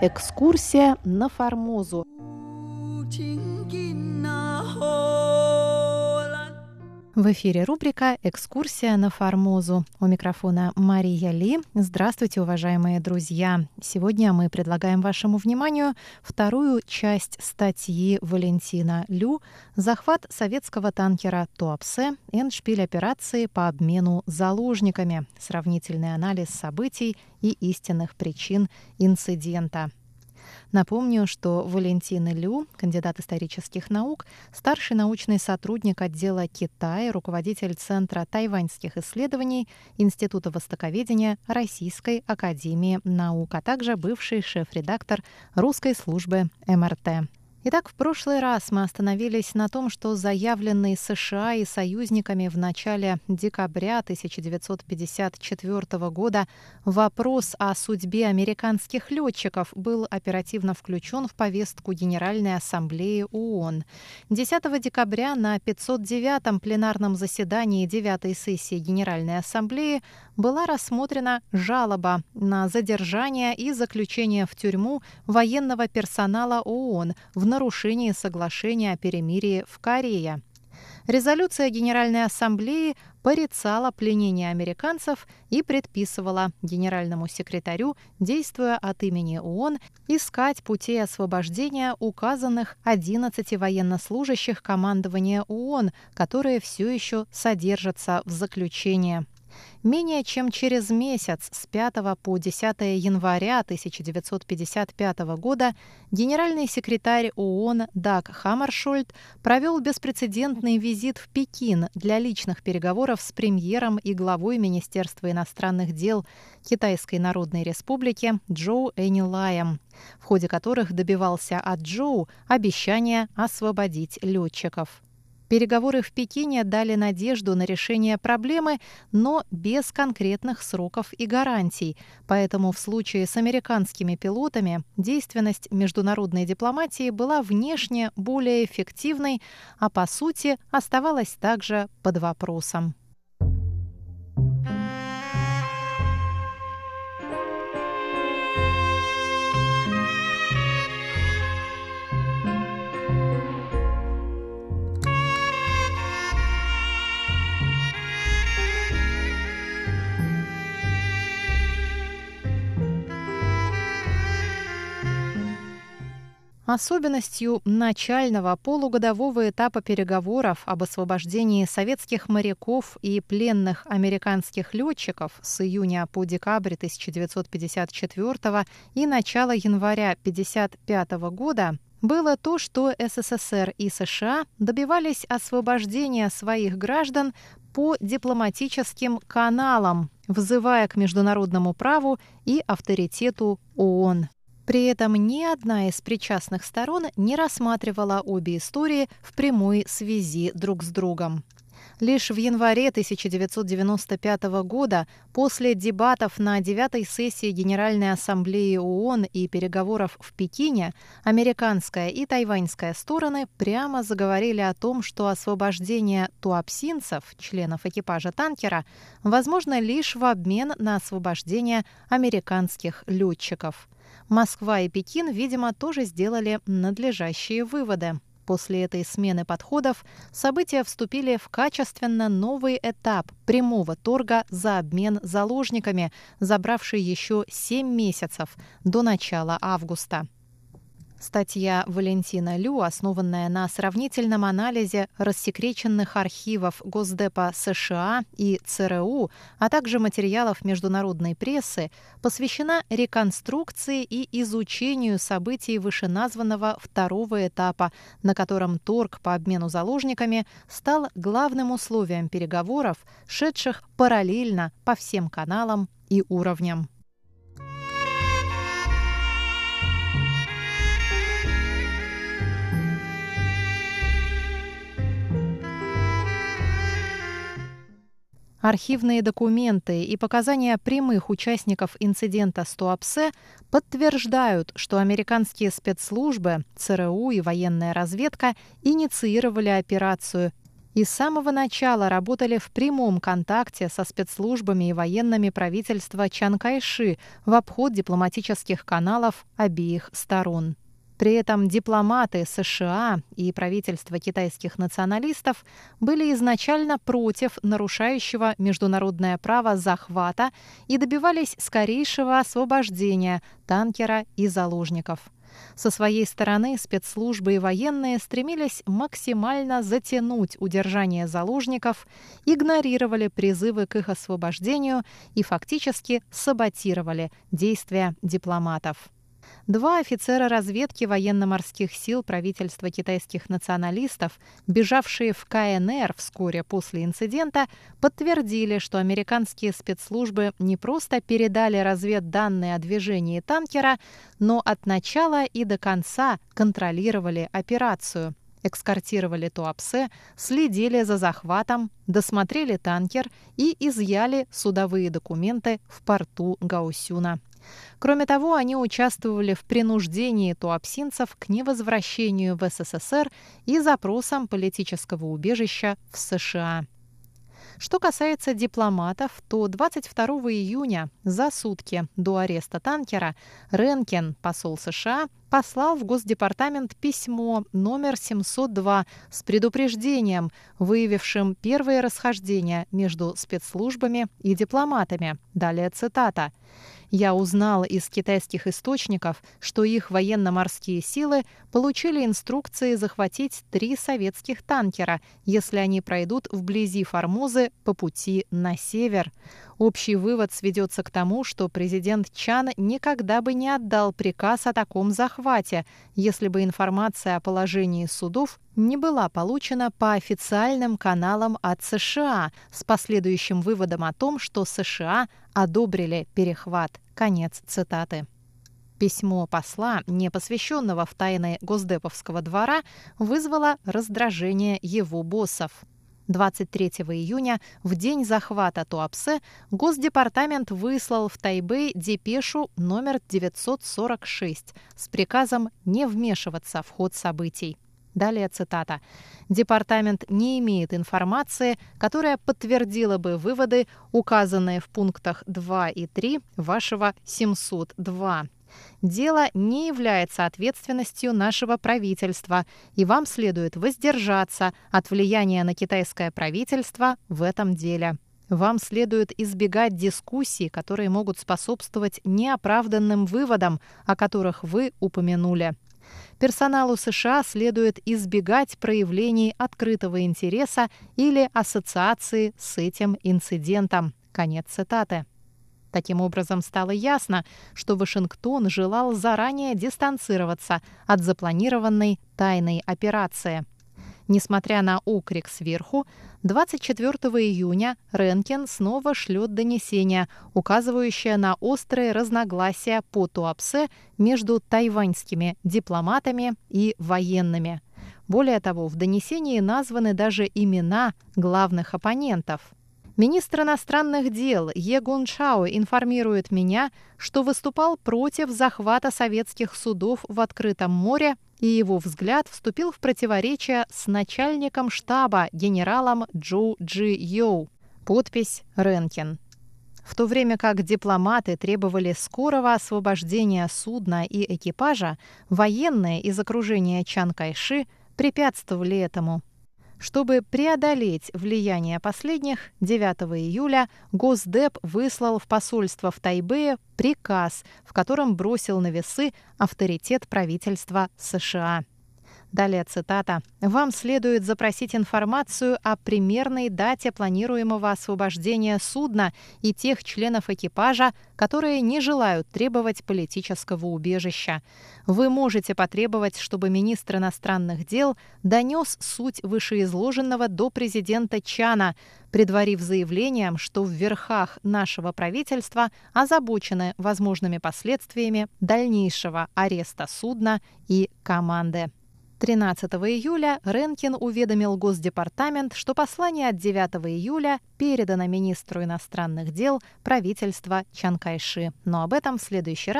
Экскурсия на Формозу. В эфире рубрика «Экскурсия на Формозу». У микрофона Мария Ли. Здравствуйте, уважаемые друзья! Сегодня мы предлагаем вашему вниманию вторую часть статьи Валентина Лю «Захват советского танкера Туапсе. Эншпиль операции по обмену заложниками. Сравнительный анализ событий и истинных причин инцидента». Напомню, что Валентин Лю, кандидат исторических наук, старший научный сотрудник отдела Китая, руководитель Центра тайваньских исследований Института востоковедения Российской академии наук, а также бывший шеф-редактор русской службы МРТ. Итак, в прошлый раз мы остановились на том, что заявленный США и союзниками в начале декабря 1954 года вопрос о судьбе американских летчиков был оперативно включен в повестку Генеральной Ассамблеи ООН. 10 декабря на 509-м пленарном заседании 9-й сессии Генеральной Ассамблеи была рассмотрена жалоба на задержание и заключение в тюрьму военного персонала ООН в нарушении соглашения о перемирии в Корее. Резолюция Генеральной Ассамблеи порицала пленение американцев и предписывала генеральному секретарю, действуя от имени ООН, искать пути освобождения указанных 11 военнослужащих командования ООН, которые все еще содержатся в заключении. Менее чем через месяц, с 5 по 10 января 1955 года, генеральный секретарь ООН Даг Хаммаршольд провел беспрецедентный визит в Пекин для личных переговоров с премьером и главой Министерства иностранных дел Китайской Народной Республики Джоу Энилаем, в ходе которых добивался от Джоу обещания освободить летчиков. Переговоры в Пекине дали надежду на решение проблемы, но без конкретных сроков и гарантий. Поэтому в случае с американскими пилотами действенность международной дипломатии была внешне более эффективной, а по сути оставалась также под вопросом. Особенностью начального полугодового этапа переговоров об освобождении советских моряков и пленных американских летчиков с июня по декабрь 1954 и начало января 1955 года было то, что СССР и США добивались освобождения своих граждан по дипломатическим каналам, взывая к международному праву и авторитету ООН. При этом ни одна из причастных сторон не рассматривала обе истории в прямой связи друг с другом. Лишь в январе 1995 года, после дебатов на девятой сессии Генеральной Ассамблеи ООН и переговоров в Пекине, американская и тайваньская стороны прямо заговорили о том, что освобождение туапсинцев, членов экипажа танкера, возможно лишь в обмен на освобождение американских летчиков. Москва и Пекин, видимо, тоже сделали надлежащие выводы. После этой смены подходов события вступили в качественно новый этап прямого торга за обмен заложниками, забравший еще 7 месяцев до начала августа. Статья Валентина Лю, основанная на сравнительном анализе рассекреченных архивов Госдепа США и ЦРУ, а также материалов международной прессы, посвящена реконструкции и изучению событий вышеназванного второго этапа, на котором торг по обмену заложниками стал главным условием переговоров, шедших параллельно по всем каналам и уровням. Архивные документы и показания прямых участников инцидента с Туапсе подтверждают, что американские спецслужбы, ЦРУ и военная разведка инициировали операцию и с самого начала работали в прямом контакте со спецслужбами и военными правительства Чан Кайши в обход дипломатических каналов обеих сторон. При этом дипломаты США и правительство китайских националистов были изначально против нарушающего международное право захвата и добивались скорейшего освобождения танкера и заложников. Со своей стороны спецслужбы и военные стремились максимально затянуть удержание заложников, игнорировали призывы к их освобождению и фактически саботировали действия дипломатов. Два офицера разведки военно-морских сил правительства китайских националистов, бежавшие в КНР вскоре после инцидента, подтвердили, что американские спецслужбы не просто передали разведданные о движении танкера, но от начала и до конца контролировали операцию экскортировали Туапсе, следили за захватом, досмотрели танкер и изъяли судовые документы в порту Гаусюна. Кроме того, они участвовали в принуждении туапсинцев к невозвращению в СССР и запросам политического убежища в США. Что касается дипломатов, то 22 июня, за сутки до ареста танкера, Ренкен, посол США, послал в Госдепартамент письмо номер 702 с предупреждением, выявившим первые расхождения между спецслужбами и дипломатами. Далее цитата. Я узнал из китайских источников, что их военно-морские силы получили инструкции захватить три советских танкера, если они пройдут вблизи Формозы по пути на север. Общий вывод сведется к тому, что президент Чан никогда бы не отдал приказ о таком захвате, если бы информация о положении судов не была получена по официальным каналам от США с последующим выводом о том, что США одобрили перехват. Конец цитаты. Письмо посла, не посвященного в тайны Госдеповского двора, вызвало раздражение его боссов. 23 июня, в день захвата Туапсе, Госдепартамент выслал в Тайбэй депешу номер 946 с приказом не вмешиваться в ход событий. Далее цитата. «Департамент не имеет информации, которая подтвердила бы выводы, указанные в пунктах 2 и 3 вашего 702 Дело не является ответственностью нашего правительства, и вам следует воздержаться от влияния на китайское правительство в этом деле. Вам следует избегать дискуссий, которые могут способствовать неоправданным выводам, о которых вы упомянули. Персоналу США следует избегать проявлений открытого интереса или ассоциации с этим инцидентом. Конец цитаты. Таким образом, стало ясно, что Вашингтон желал заранее дистанцироваться от запланированной тайной операции. Несмотря на окрик сверху, 24 июня Ренкен снова шлет донесение, указывающее на острые разногласия по Туапсе между тайваньскими дипломатами и военными. Более того, в донесении названы даже имена главных оппонентов – Министр иностранных дел Е Гун Чао информирует меня, что выступал против захвата советских судов в открытом море, и его взгляд вступил в противоречие с начальником штаба генералом Джу Джи Йоу. Подпись Ренкин. В то время как дипломаты требовали скорого освобождения судна и экипажа, военные из окружения Чан Кайши препятствовали этому. Чтобы преодолеть влияние последних, 9 июля Госдеп выслал в посольство в Тайбэе приказ, в котором бросил на весы авторитет правительства США. Далее цитата. «Вам следует запросить информацию о примерной дате планируемого освобождения судна и тех членов экипажа, которые не желают требовать политического убежища. Вы можете потребовать, чтобы министр иностранных дел донес суть вышеизложенного до президента Чана, предварив заявлением, что в верхах нашего правительства озабочены возможными последствиями дальнейшего ареста судна и команды. 13 июля Ренкин уведомил Госдепартамент, что послание от 9 июля передано министру иностранных дел правительства Чанкайши. Но об этом в следующий раз